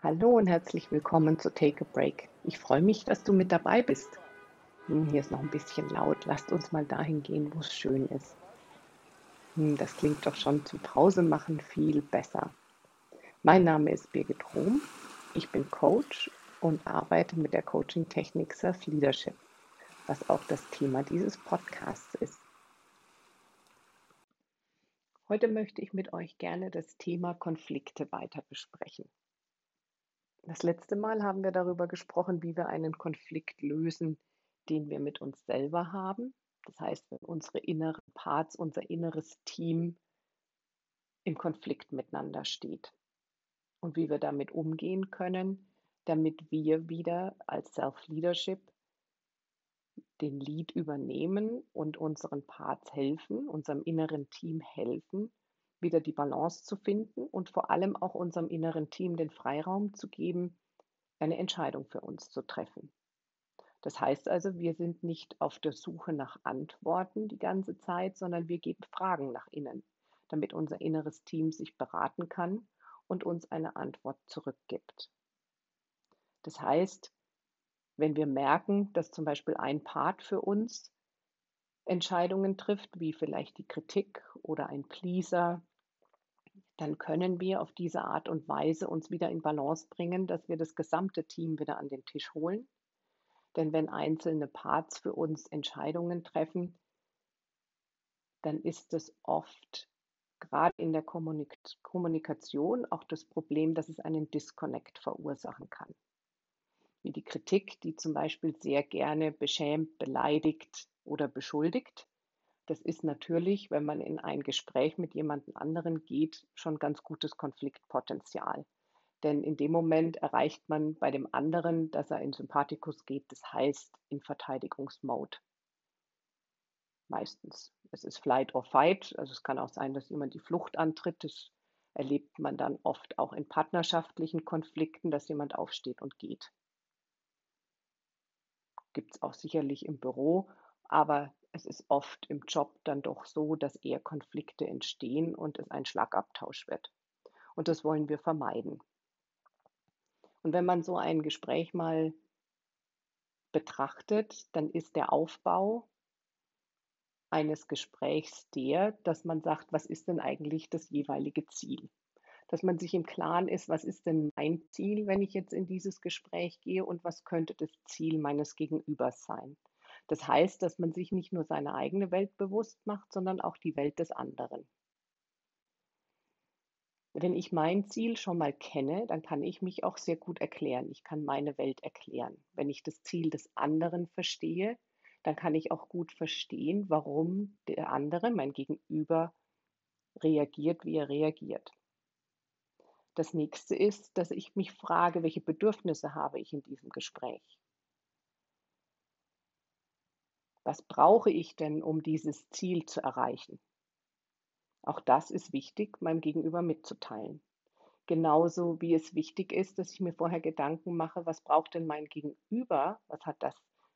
Hallo und herzlich willkommen zu Take a Break. Ich freue mich, dass du mit dabei bist. Hm, hier ist noch ein bisschen laut. Lasst uns mal dahin gehen, wo es schön ist. Hm, das klingt doch schon zum Pause machen viel besser. Mein Name ist Birgit Rom. Ich bin Coach und arbeite mit der Coaching-Technik Self Leadership, was auch das Thema dieses Podcasts ist. Heute möchte ich mit euch gerne das Thema Konflikte weiter besprechen. Das letzte Mal haben wir darüber gesprochen, wie wir einen Konflikt lösen, den wir mit uns selber haben. Das heißt, wenn unsere inneren Parts, unser inneres Team im Konflikt miteinander steht. Und wie wir damit umgehen können, damit wir wieder als Self-Leadership den Lead übernehmen und unseren Parts helfen, unserem inneren Team helfen, wieder die Balance zu finden und vor allem auch unserem inneren Team den Freiraum zu geben, eine Entscheidung für uns zu treffen. Das heißt also, wir sind nicht auf der Suche nach Antworten die ganze Zeit, sondern wir geben Fragen nach innen, damit unser inneres Team sich beraten kann und uns eine Antwort zurückgibt. Das heißt, wenn wir merken, dass zum Beispiel ein Part für uns Entscheidungen trifft, wie vielleicht die Kritik oder ein Pleaser dann können wir auf diese Art und Weise uns wieder in Balance bringen, dass wir das gesamte Team wieder an den Tisch holen. Denn wenn einzelne Parts für uns Entscheidungen treffen, dann ist es oft gerade in der Kommunikation auch das Problem, dass es einen Disconnect verursachen kann. Wie die Kritik, die zum Beispiel sehr gerne beschämt, beleidigt oder beschuldigt das ist natürlich, wenn man in ein Gespräch mit jemandem anderen geht, schon ganz gutes Konfliktpotenzial. Denn in dem Moment erreicht man bei dem anderen, dass er in Sympathikus geht, das heißt in Verteidigungsmode. Meistens. Es ist Flight or Fight, also es kann auch sein, dass jemand die Flucht antritt. Das erlebt man dann oft auch in partnerschaftlichen Konflikten, dass jemand aufsteht und geht. Gibt es auch sicherlich im Büro, aber es ist oft im Job dann doch so, dass eher Konflikte entstehen und es ein Schlagabtausch wird. Und das wollen wir vermeiden. Und wenn man so ein Gespräch mal betrachtet, dann ist der Aufbau eines Gesprächs der, dass man sagt, was ist denn eigentlich das jeweilige Ziel? Dass man sich im Klaren ist, was ist denn mein Ziel, wenn ich jetzt in dieses Gespräch gehe und was könnte das Ziel meines Gegenübers sein? Das heißt, dass man sich nicht nur seine eigene Welt bewusst macht, sondern auch die Welt des anderen. Wenn ich mein Ziel schon mal kenne, dann kann ich mich auch sehr gut erklären. Ich kann meine Welt erklären. Wenn ich das Ziel des anderen verstehe, dann kann ich auch gut verstehen, warum der andere, mein Gegenüber, reagiert, wie er reagiert. Das nächste ist, dass ich mich frage, welche Bedürfnisse habe ich in diesem Gespräch? Was brauche ich denn, um dieses Ziel zu erreichen? Auch das ist wichtig, meinem Gegenüber mitzuteilen. Genauso wie es wichtig ist, dass ich mir vorher Gedanken mache, was braucht denn mein Gegenüber, was hat das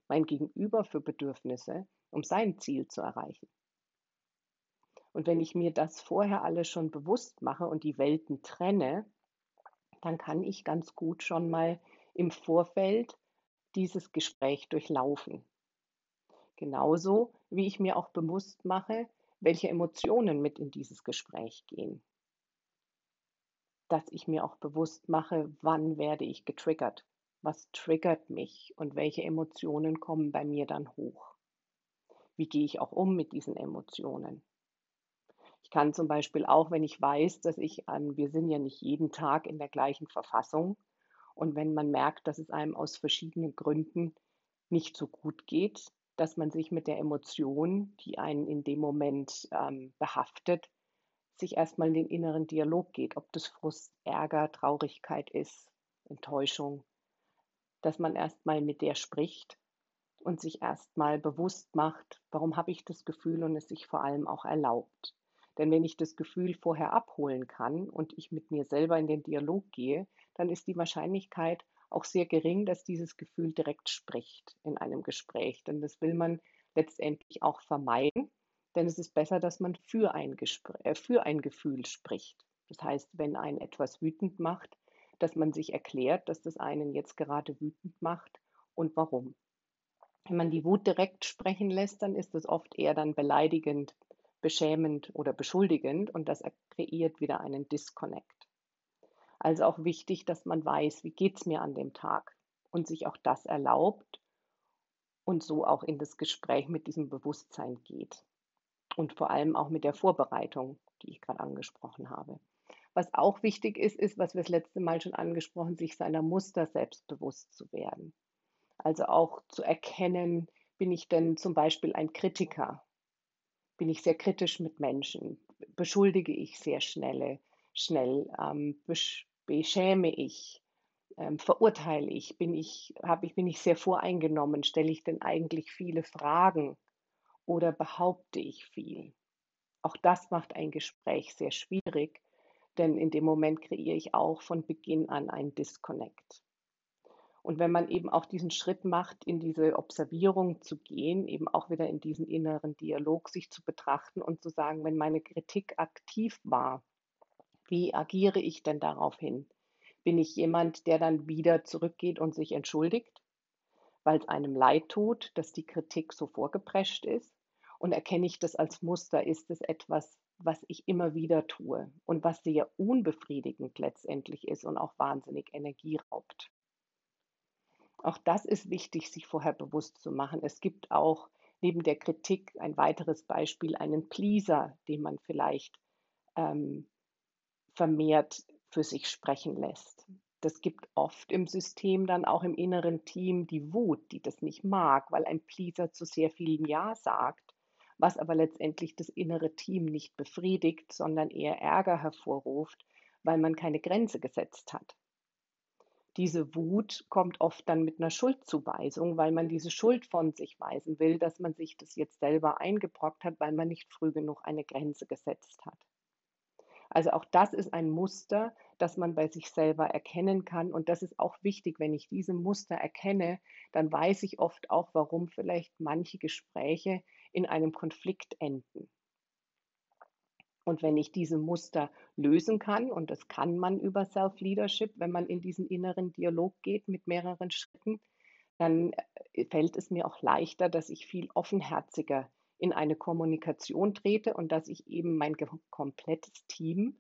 mein Gegenüber für Bedürfnisse, um sein Ziel zu erreichen. Und wenn ich mir das vorher alles schon bewusst mache und die Welten trenne, dann kann ich ganz gut schon mal im Vorfeld dieses Gespräch durchlaufen. Genauso wie ich mir auch bewusst mache, welche Emotionen mit in dieses Gespräch gehen. Dass ich mir auch bewusst mache, wann werde ich getriggert, was triggert mich und welche Emotionen kommen bei mir dann hoch. Wie gehe ich auch um mit diesen Emotionen? Ich kann zum Beispiel auch, wenn ich weiß, dass ich an, wir sind ja nicht jeden Tag in der gleichen Verfassung, und wenn man merkt, dass es einem aus verschiedenen Gründen nicht so gut geht, dass man sich mit der Emotion, die einen in dem Moment ähm, behaftet, sich erstmal in den inneren Dialog geht, ob das Frust, Ärger, Traurigkeit ist, Enttäuschung, dass man erstmal mit der spricht und sich erstmal bewusst macht, warum habe ich das Gefühl und es sich vor allem auch erlaubt. Denn wenn ich das Gefühl vorher abholen kann und ich mit mir selber in den Dialog gehe, dann ist die Wahrscheinlichkeit, auch sehr gering, dass dieses Gefühl direkt spricht in einem Gespräch. Denn das will man letztendlich auch vermeiden. Denn es ist besser, dass man für ein, Gespräch, für ein Gefühl spricht. Das heißt, wenn ein etwas wütend macht, dass man sich erklärt, dass das einen jetzt gerade wütend macht und warum. Wenn man die Wut direkt sprechen lässt, dann ist es oft eher dann beleidigend, beschämend oder beschuldigend und das kreiert wieder einen Disconnect. Also auch wichtig, dass man weiß, wie geht es mir an dem Tag und sich auch das erlaubt und so auch in das Gespräch mit diesem Bewusstsein geht. Und vor allem auch mit der Vorbereitung, die ich gerade angesprochen habe. Was auch wichtig ist, ist, was wir das letzte Mal schon angesprochen, sich seiner Muster selbstbewusst zu werden. Also auch zu erkennen, bin ich denn zum Beispiel ein Kritiker? Bin ich sehr kritisch mit Menschen? Beschuldige ich sehr schnell, schnell? Ähm, beschäme ich? Ähm, verurteile ich? Bin ich, habe ich? bin ich sehr voreingenommen? Stelle ich denn eigentlich viele Fragen oder behaupte ich viel? Auch das macht ein Gespräch sehr schwierig, denn in dem Moment kreiere ich auch von Beginn an einen Disconnect. Und wenn man eben auch diesen Schritt macht, in diese Observierung zu gehen, eben auch wieder in diesen inneren Dialog sich zu betrachten und zu sagen, wenn meine Kritik aktiv war, wie agiere ich denn darauf hin? Bin ich jemand, der dann wieder zurückgeht und sich entschuldigt, weil es einem leid tut, dass die Kritik so vorgeprescht ist? Und erkenne ich das als Muster? Ist es etwas, was ich immer wieder tue und was sehr unbefriedigend letztendlich ist und auch wahnsinnig Energie raubt? Auch das ist wichtig, sich vorher bewusst zu machen. Es gibt auch neben der Kritik ein weiteres Beispiel, einen Pleaser, den man vielleicht ähm, vermehrt für sich sprechen lässt. Das gibt oft im System dann auch im inneren Team die Wut, die das nicht mag, weil ein Pleaser zu sehr vielen Ja sagt, was aber letztendlich das innere Team nicht befriedigt, sondern eher Ärger hervorruft, weil man keine Grenze gesetzt hat diese Wut kommt oft dann mit einer Schuldzuweisung, weil man diese Schuld von sich weisen will, dass man sich das jetzt selber eingebrockt hat, weil man nicht früh genug eine Grenze gesetzt hat. Also auch das ist ein Muster, das man bei sich selber erkennen kann. Und das ist auch wichtig, wenn ich diese Muster erkenne, dann weiß ich oft auch, warum vielleicht manche Gespräche in einem Konflikt enden. Und wenn ich diese Muster lösen kann, und das kann man über Self-Leadership, wenn man in diesen inneren Dialog geht mit mehreren Schritten, dann äh, fällt es mir auch leichter, dass ich viel offenherziger in eine Kommunikation trete und dass ich eben mein komplettes Team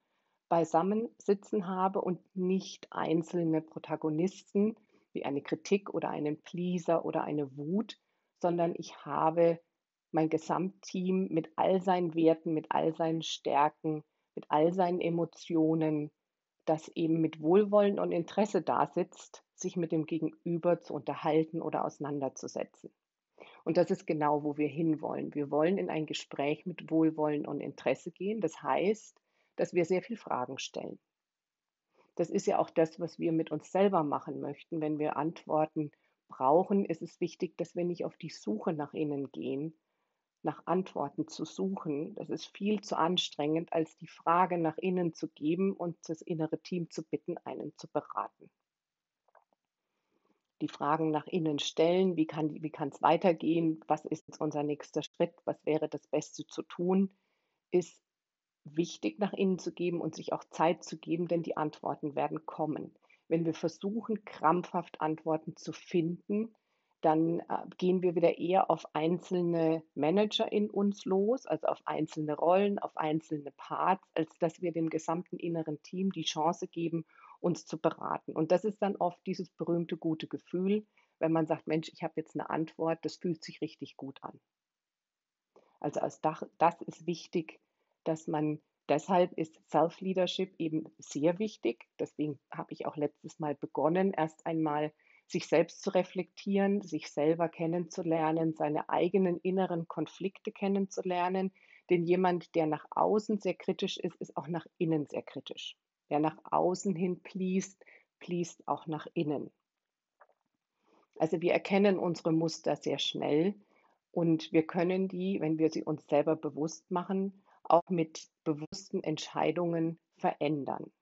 beisammen sitzen habe und nicht einzelne Protagonisten wie eine Kritik oder einen Pleaser oder eine Wut, sondern ich habe mein Gesamtteam mit all seinen Werten, mit all seinen Stärken, mit all seinen Emotionen, das eben mit Wohlwollen und Interesse da sitzt, sich mit dem Gegenüber zu unterhalten oder auseinanderzusetzen. Und das ist genau, wo wir hinwollen. Wir wollen in ein Gespräch mit Wohlwollen und Interesse gehen. Das heißt, dass wir sehr viele Fragen stellen. Das ist ja auch das, was wir mit uns selber machen möchten. Wenn wir Antworten brauchen, ist es wichtig, dass wir nicht auf die Suche nach innen gehen, nach Antworten zu suchen. Das ist viel zu anstrengend, als die Frage nach innen zu geben und das innere Team zu bitten, einen zu beraten. Die Fragen nach innen stellen, wie kann wie es weitergehen, was ist jetzt unser nächster Schritt, was wäre das Beste zu tun, ist wichtig nach innen zu geben und sich auch Zeit zu geben, denn die Antworten werden kommen. Wenn wir versuchen, krampfhaft Antworten zu finden, dann äh, gehen wir wieder eher auf einzelne Manager in uns los, also auf einzelne Rollen, auf einzelne Parts, als dass wir dem gesamten inneren Team die Chance geben, uns zu beraten. Und das ist dann oft dieses berühmte gute Gefühl, wenn man sagt, Mensch, ich habe jetzt eine Antwort, das fühlt sich richtig gut an. Also als Dach, das ist wichtig, dass man, deshalb ist Self-Leadership eben sehr wichtig. Deswegen habe ich auch letztes Mal begonnen, erst einmal sich selbst zu reflektieren, sich selber kennenzulernen, seine eigenen inneren Konflikte kennenzulernen. Denn jemand, der nach außen sehr kritisch ist, ist auch nach innen sehr kritisch. Wer nach außen hin pleast, pleast auch nach innen. Also wir erkennen unsere Muster sehr schnell und wir können die, wenn wir sie uns selber bewusst machen, auch mit bewussten Entscheidungen verändern.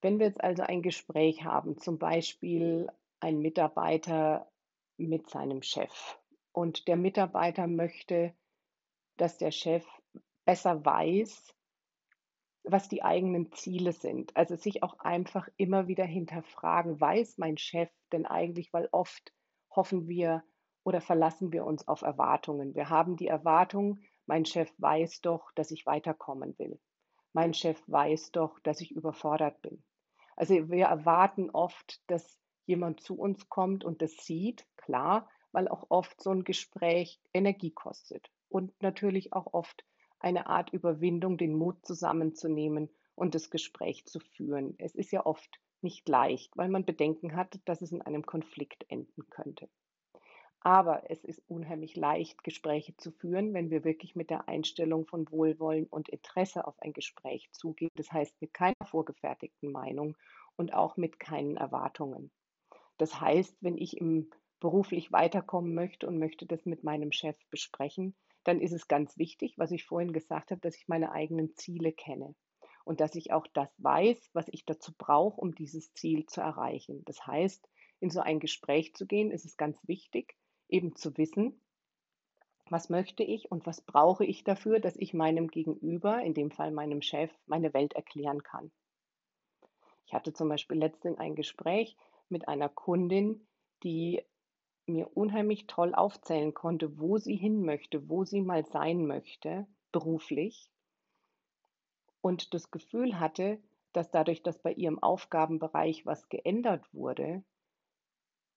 Wenn wir jetzt also ein Gespräch haben, zum Beispiel ein Mitarbeiter mit seinem Chef und der Mitarbeiter möchte, dass der Chef besser weiß, was die eigenen Ziele sind. Also sich auch einfach immer wieder hinterfragen, weiß mein Chef denn eigentlich, weil oft hoffen wir oder verlassen wir uns auf Erwartungen. Wir haben die Erwartung, mein Chef weiß doch, dass ich weiterkommen will. Mein Chef weiß doch, dass ich überfordert bin. Also wir erwarten oft, dass jemand zu uns kommt und das sieht, klar, weil auch oft so ein Gespräch Energie kostet und natürlich auch oft eine Art Überwindung, den Mut zusammenzunehmen und das Gespräch zu führen. Es ist ja oft nicht leicht, weil man Bedenken hat, dass es in einem Konflikt enden könnte. Aber es ist unheimlich leicht, Gespräche zu führen, wenn wir wirklich mit der Einstellung von Wohlwollen und Interesse auf ein Gespräch zugehen. Das heißt, mit keiner vorgefertigten Meinung und auch mit keinen Erwartungen. Das heißt, wenn ich im beruflich weiterkommen möchte und möchte das mit meinem Chef besprechen, dann ist es ganz wichtig, was ich vorhin gesagt habe, dass ich meine eigenen Ziele kenne und dass ich auch das weiß, was ich dazu brauche, um dieses Ziel zu erreichen. Das heißt, in so ein Gespräch zu gehen, ist es ganz wichtig, eben zu wissen, was möchte ich und was brauche ich dafür, dass ich meinem Gegenüber, in dem Fall meinem Chef, meine Welt erklären kann. Ich hatte zum Beispiel letztens ein Gespräch mit einer Kundin, die mir unheimlich toll aufzählen konnte, wo sie hin möchte, wo sie mal sein möchte, beruflich. Und das Gefühl hatte, dass dadurch, dass bei ihrem Aufgabenbereich was geändert wurde,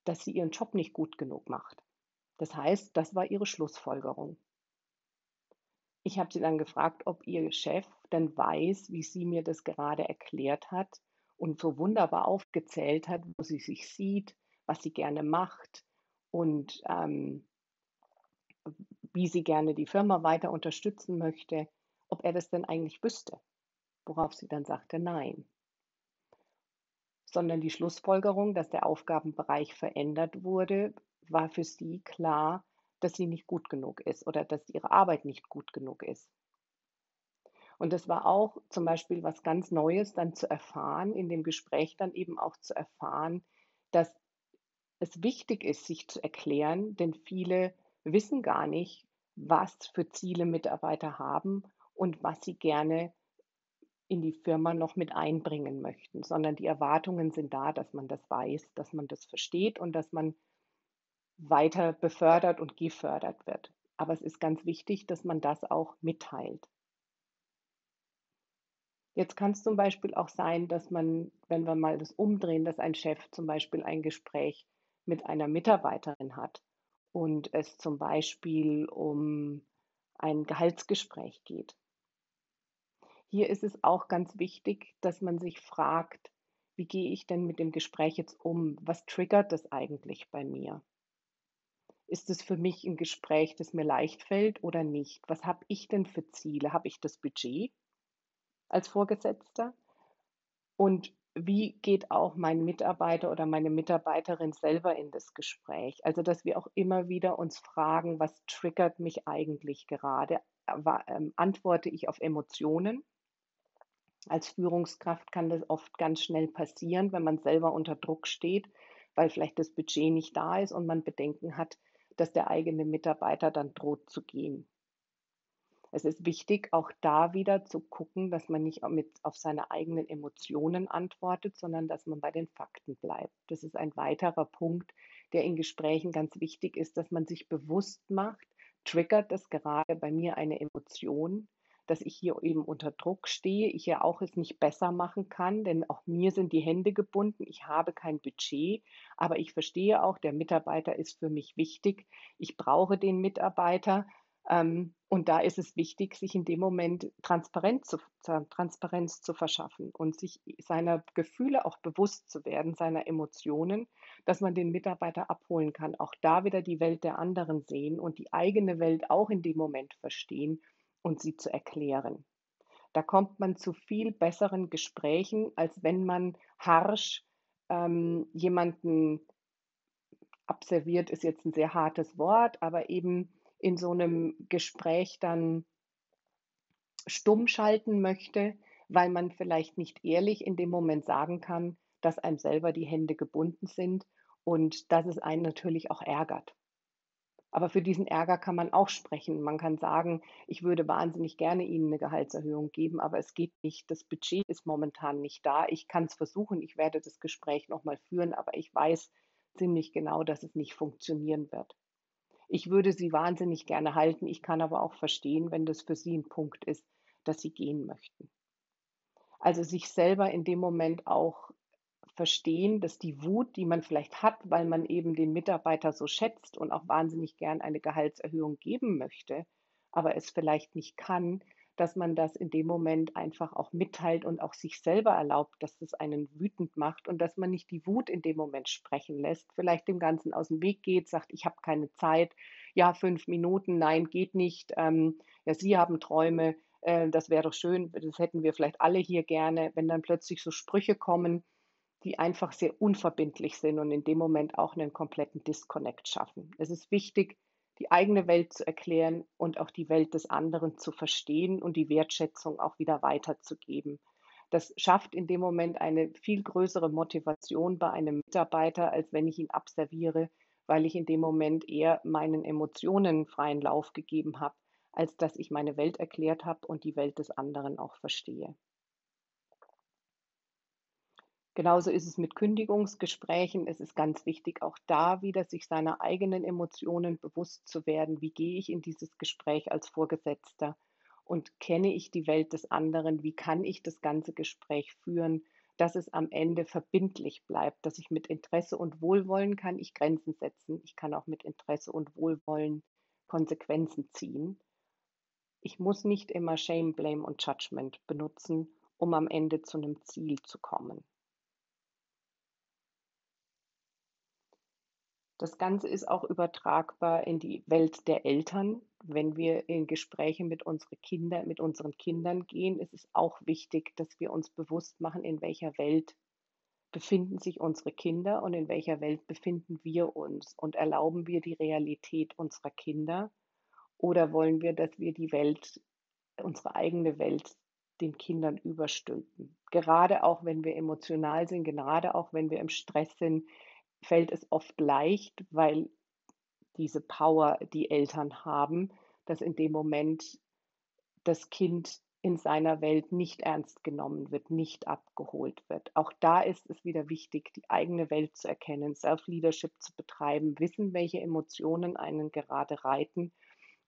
dass sie ihren Job nicht gut genug macht. Das heißt, das war ihre Schlussfolgerung. Ich habe sie dann gefragt, ob ihr Chef denn weiß, wie sie mir das gerade erklärt hat und so wunderbar aufgezählt hat, wo sie sich sieht, was sie gerne macht und ähm, wie sie gerne die Firma weiter unterstützen möchte, ob er das denn eigentlich wüsste. Worauf sie dann sagte, nein. Sondern die Schlussfolgerung, dass der Aufgabenbereich verändert wurde, war für sie klar, dass sie nicht gut genug ist oder dass ihre Arbeit nicht gut genug ist. Und das war auch zum Beispiel was ganz Neues dann zu erfahren, in dem Gespräch dann eben auch zu erfahren, dass es wichtig ist, sich zu erklären, denn viele wissen gar nicht, was für Ziele Mitarbeiter haben und was sie gerne in die Firma noch mit einbringen möchten, sondern die Erwartungen sind da, dass man das weiß, dass man das versteht und dass man weiter befördert und gefördert wird. Aber es ist ganz wichtig, dass man das auch mitteilt. Jetzt kann es zum Beispiel auch sein, dass man, wenn wir mal das umdrehen, dass ein Chef zum Beispiel ein Gespräch mit einer Mitarbeiterin hat und es zum Beispiel um ein Gehaltsgespräch geht. Hier ist es auch ganz wichtig, dass man sich fragt, wie gehe ich denn mit dem Gespräch jetzt um? Was triggert das eigentlich bei mir? Ist es für mich ein Gespräch, das mir leicht fällt oder nicht? Was habe ich denn für Ziele? Habe ich das Budget als Vorgesetzter? Und wie geht auch mein Mitarbeiter oder meine Mitarbeiterin selber in das Gespräch? Also, dass wir auch immer wieder uns fragen, was triggert mich eigentlich gerade? Ähm, antworte ich auf Emotionen? Als Führungskraft kann das oft ganz schnell passieren, wenn man selber unter Druck steht, weil vielleicht das Budget nicht da ist und man Bedenken hat, dass der eigene Mitarbeiter dann droht zu gehen. Es ist wichtig, auch da wieder zu gucken, dass man nicht mit auf seine eigenen Emotionen antwortet, sondern dass man bei den Fakten bleibt. Das ist ein weiterer Punkt, der in Gesprächen ganz wichtig ist, dass man sich bewusst macht, triggert das gerade bei mir eine Emotion, dass ich hier eben unter Druck stehe, ich ja auch es nicht besser machen kann, denn auch mir sind die Hände gebunden, ich habe kein Budget, aber ich verstehe auch, der Mitarbeiter ist für mich wichtig, ich brauche den Mitarbeiter. Ähm, und da ist es wichtig, sich in dem Moment Transparenz zu, Transparenz zu verschaffen und sich seiner Gefühle auch bewusst zu werden, seiner Emotionen, dass man den Mitarbeiter abholen kann, auch da wieder die Welt der anderen sehen und die eigene Welt auch in dem Moment verstehen und sie zu erklären. Da kommt man zu viel besseren Gesprächen, als wenn man harsch ähm, jemanden abserviert, ist jetzt ein sehr hartes Wort, aber eben in so einem Gespräch dann stumm schalten möchte, weil man vielleicht nicht ehrlich in dem Moment sagen kann, dass einem selber die Hände gebunden sind und dass es einen natürlich auch ärgert. Aber für diesen Ärger kann man auch sprechen. Man kann sagen: „Ich würde wahnsinnig gerne Ihnen 'ne Gehaltserhöhung geben, aber es geht nicht. Das Budget ist momentan nicht da. Ich kann's versuchen. Ich werde das Gespräch noch mal führen, aber ich weiß ziemlich genau, dass es nicht funktionieren wird. Ich würde Sie wahnsinnig gerne halten. Ich kann aber auch verstehen, wenn das für Sie 'n Punkt ist, dass Sie gehen möchten.“ Also, sich selber in dem Moment auch verstehen, dass die Wut, die man vielleicht hat, weil man eben den Mitarbeiter so schätzt und auch wahnsinnig gern eine Gehaltserhöhung geben möchte, aber es vielleicht nicht kann, dass man das in dem Moment einfach auch mitteilt und auch sich selber erlaubt, dass das einen wütend macht und dass man nicht die Wut in dem Moment sprechen lässt, vielleicht dem Ganzen aus'm Weg geht, sagt: „Ich habe keine Zeit. Ja, 5 Minuten. Nein, geht nicht. Ähm, ja, Sie haben Träume. Äh, das wäre doch schön. Das hätten wir vielleicht alle hier gerne.“ Wenn dann plötzlich so Sprüche kommen, die einfach sehr unverbindlich sind und in dem Moment auch 'nen kompletten Disconnect schaffen. Es ist wichtig, die eigene Welt zu erklären und auch die Welt des anderen zu verstehen und die Wertschätzung auch wieder weiterzugeben. Das schafft in dem Moment eine viel größere Motivation bei einem Mitarbeiter, als wenn ich ihn abserviere, weil ich in dem Moment eher meinen Emotionen freien Lauf gegeben habe, als dass ich meine Welt erklärt habe und die Welt des anderen auch verstehe. Genauso ist es mit Kündigungsgesprächen. Es ist ganz wichtig, auch da wieder sich seiner eigenen Emotionen bewusst zu werden. Wie gehe ich in dieses Gespräch als Vorgesetzter? Und kenne ich die Welt des anderen? Wie kann ich das ganze Gespräch führen, dass es am Ende verbindlich bleibt, dass ich mit Interesse und Wohlwollen kann ich Grenzen setzen. Ich kann auch mit Interesse und Wohlwollen Konsequenzen ziehen. Ich muss nicht immer Shame, Blame und Judgment benutzen, um am Ende zu 'nem Ziel zu kommen. Das Ganze ist auch übertragbar in die Welt der Eltern. Wenn wir in Gespräche mit unsere Kinder mit unseren Kindern gehen, ist es auch wichtig, dass wir uns bewusst machen, in welcher Welt befinden sich unsere Kinder und in welcher Welt befinden wir uns und erlauben wir die Realität unserer Kinder oder wollen wir, dass wir die Welt unsere eigene Welt den Kindern überstülpen? Gerade auch, wenn wir emotional sind, gerade auch, wenn wir im Stress sind, fällt es oft leicht, weil diese Power die Eltern haben, dass in dem Moment das Kind in seiner Welt nicht ernst genommen wird, nicht abgeholt wird. Auch da ist es wieder wichtig, die eigene Welt zu erkennen, Self-Leadership zu betreiben, wissen, welche Emotionen einen gerade reiten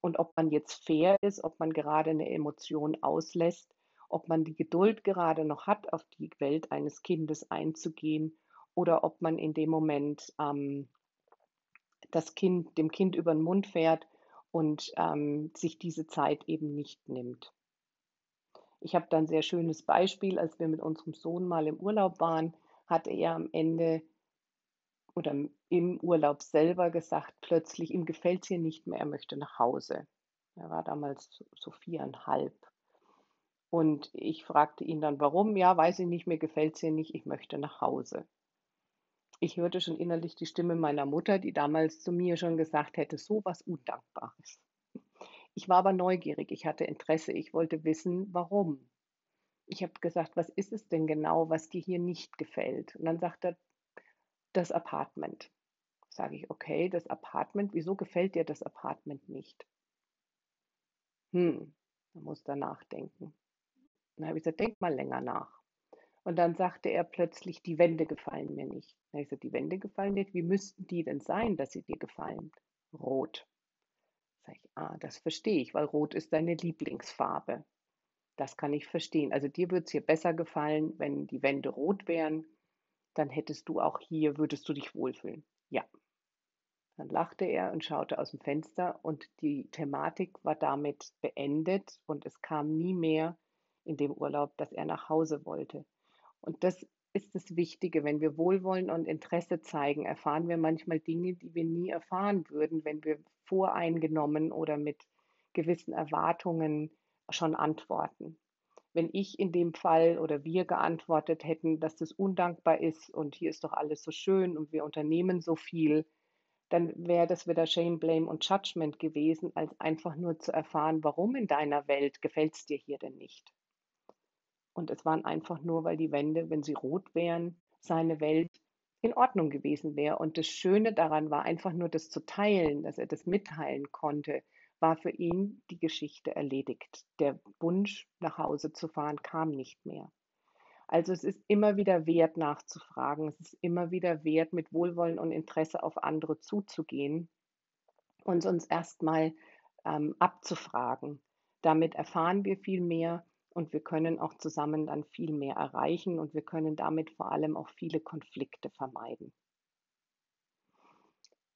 und ob man jetzt fair ist, ob man gerade 'ne Emotion auslässt, ob man die Geduld gerade noch hat, auf die Welt eines Kindes einzugehen oder ob man in dem Moment, ähm, das Kind dem Kind über 'n Mund fährt und, ähm, sich diese Zeit eben nicht nimmt. Ich habe da 'n sehr schönes Beispiel. Als wir mit unserem Sohn mal im Urlaub waren, hatte er am Ende oder im Urlaub selber gesagt plötzlich, ihm gefällt's hier nicht mehr, er möchte nach Hause. Er war damals so 4,5. Und ich fragte ihn dann: „Warum?“ „Ja, weiß ich nicht, mir gefällt's hier nicht, ich möchte nach Hause.“ Ich hörte schon innerlich die Stimme meiner Mutter, die damals zu mir schon gesagt hätte: „So was Undankbares.“ Ich war aber neugierig, ich hatte Interesse, ich wollte wissen, warum. Ich habe gesagt: „Was ist es denn genau, was dir hier nicht gefällt?“ Und dann sagt er: „Das Apartment.“ Sage ich: „Okay, das Apartment. Wieso gefällt dir das Apartment nicht?“ Hm, da musste er nachdenken. Dann habe ich gesagt: „Denk mal länger nach.“ Und dann sagte er plötzlich: „Die Wände gefallen mir nicht.“ Dann habe ich gesagt: „Die Wände gefallen nicht. Wie müssten die denn sein, dass sie dir gefallen?“ „Rot.“ Sage ich: „Ah, das verstehe ich, weil Rot ist deine Lieblingsfarbe. Das kann ich verstehen. Also, dir würde es hier besser gefallen, wenn die Wände rot wären, dann hättest du auch hier würdest du dich wohlfühlen.“ „Ja.“ Dann lachte er und schaute aus'm Fenster und die Thematik war damit beendet und es kam nie mehr in dem Urlaub, dass er nach Hause wollte. Und das ist das Wichtige, wenn wir Wohlwollen und Interesse zeigen, erfahren wir manchmal Dinge, die wir nie erfahren würden, wenn wir voreingenommen oder mit gewissen Erwartungen schon antworten. Wenn ich in dem Fall oder wir geantwortet hätten, dass das undankbar ist und hier ist doch alles so schön und wir unternehmen so viel, dann wäre das wieder Shame, Blame und Judgment gewesen, als einfach nur zu erfahren: „Warum in deiner Welt gefällt's dir hier denn nicht?“ Und es waren einfach nur, weil die Wände, wenn sie rot wären, seine Welt in Ordnung gewesen wäre. Und das Schöne daran war einfach nur das zu teilen, dass er das mitteilen konnte, war für ihn die Geschichte erledigt. Der Wunsch, nach Hause zu fahren, kam nicht mehr. Also es ist immer wieder wert nachzufragen. Es ist immer wieder wert, mit Wohlwollen und Interesse auf andere zuzugehen und uns erstmal ähm, abzufragen. Damit erfahren wir viel mehr und wir können auch zusammen dann viel mehr erreichen und wir können damit vor allem auch viele Konflikte vermeiden.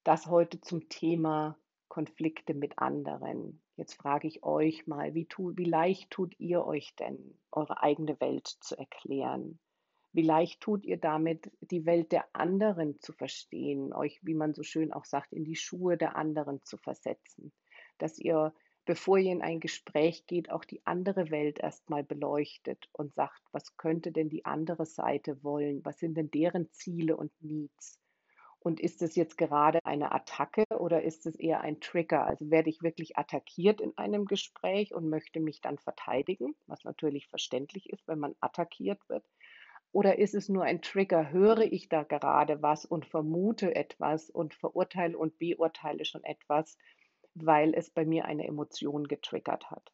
Das heute zum Thema Konflikte mit anderen. Jetzt frage ich euch mal, wie, tu, wie leicht tut ihr euch denn, eure eigene Welt zu erklären? Wie leicht tut ihr damit, die Welt der anderen zu verstehen, euch, wie man so schön auch sagt, in die Schuhe der anderen zu versetzen? Dass ihr bevor ihr in ein Gespräch geht, auch die andere Welt erstmal beleuchtet und sagt, was könnte denn die andere Seite wollen? Was sind denn deren Ziele und Needs? Und ist es jetzt gerade eine Attacke oder ist es eher ein Trigger? Also werde ich wirklich attackiert in einem Gespräch und möchte mich dann verteidigen, was natürlich verständlich ist, wenn man attackiert wird. Oder ist es nur ein Trigger? Höre ich da gerade was und vermute etwas und verurteile und beurteile schon etwas weil es bei mir eine Emotion getriggert hat.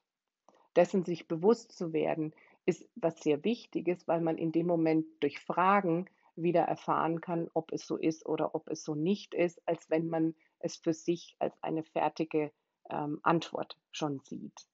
Dessen sich bewusst zu werden, ist was sehr Wichtiges, weil man in dem Moment durch Fragen wieder erfahren kann, ob es so ist oder ob es so nicht ist, als wenn man es für sich als eine fertige ähm, Antwort schon sieht.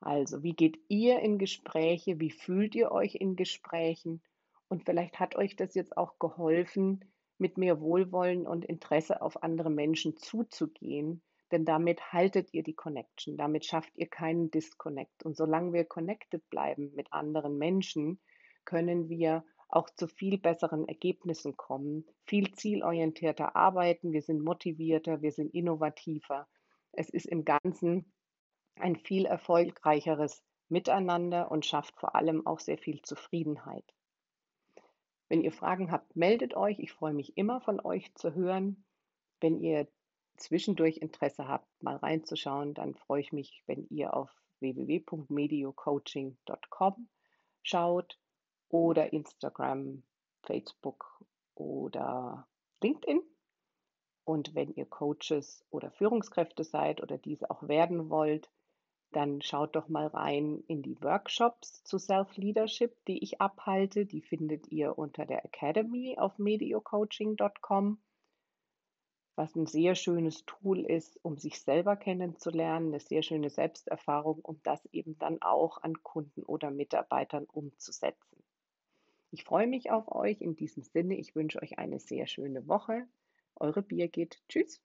Also, wie geht ihr in Gespräche? Wie fühlt ihr euch in Gesprächen? Und vielleicht hat euch das jetzt auch geholfen, mit mehr Wohlwollen und Interesse auf andere Menschen zuzugehen, denn damit haltet ihr die Connection, damit schafft ihr keinen Disconnect. Und solange wir connected bleiben mit anderen Menschen, können wir auch zu viel besseren Ergebnissen kommen, viel zielorientierter arbeiten, wir sind motivierter, wir sind innovativer. Es ist im Ganzen ein viel erfolgreicheres Miteinander und schafft vor allem auch sehr viel Zufriedenheit. Wenn ihr Fragen habt, meldet euch. Ich freue mich immer von euch zu hören. Wenn ihr zwischendurch Interesse habt, mal reinzuschauen, dann freue ich mich, wenn ihr auf www.mediocoaching.com schaut oder Instagram, Facebook oder LinkedIn. Und wenn ihr Coaches oder Führungskräfte seid oder diese auch werden wollt, dann schaut doch mal rein in die Workshops zu Self-Leadership, die ich abhalte. Die findet ihr unter der Academy auf mediocoaching.com was ein sehr schönes Tool ist, um sich selber kennenzulernen, eine sehr schöne Selbsterfahrung, um das eben dann auch an Kunden oder Mitarbeitern umzusetzen. Ich freue mich auf euch. In diesem Sinne, ich wünsche euch eine sehr schöne Woche. Eure Birgit. Tschüss.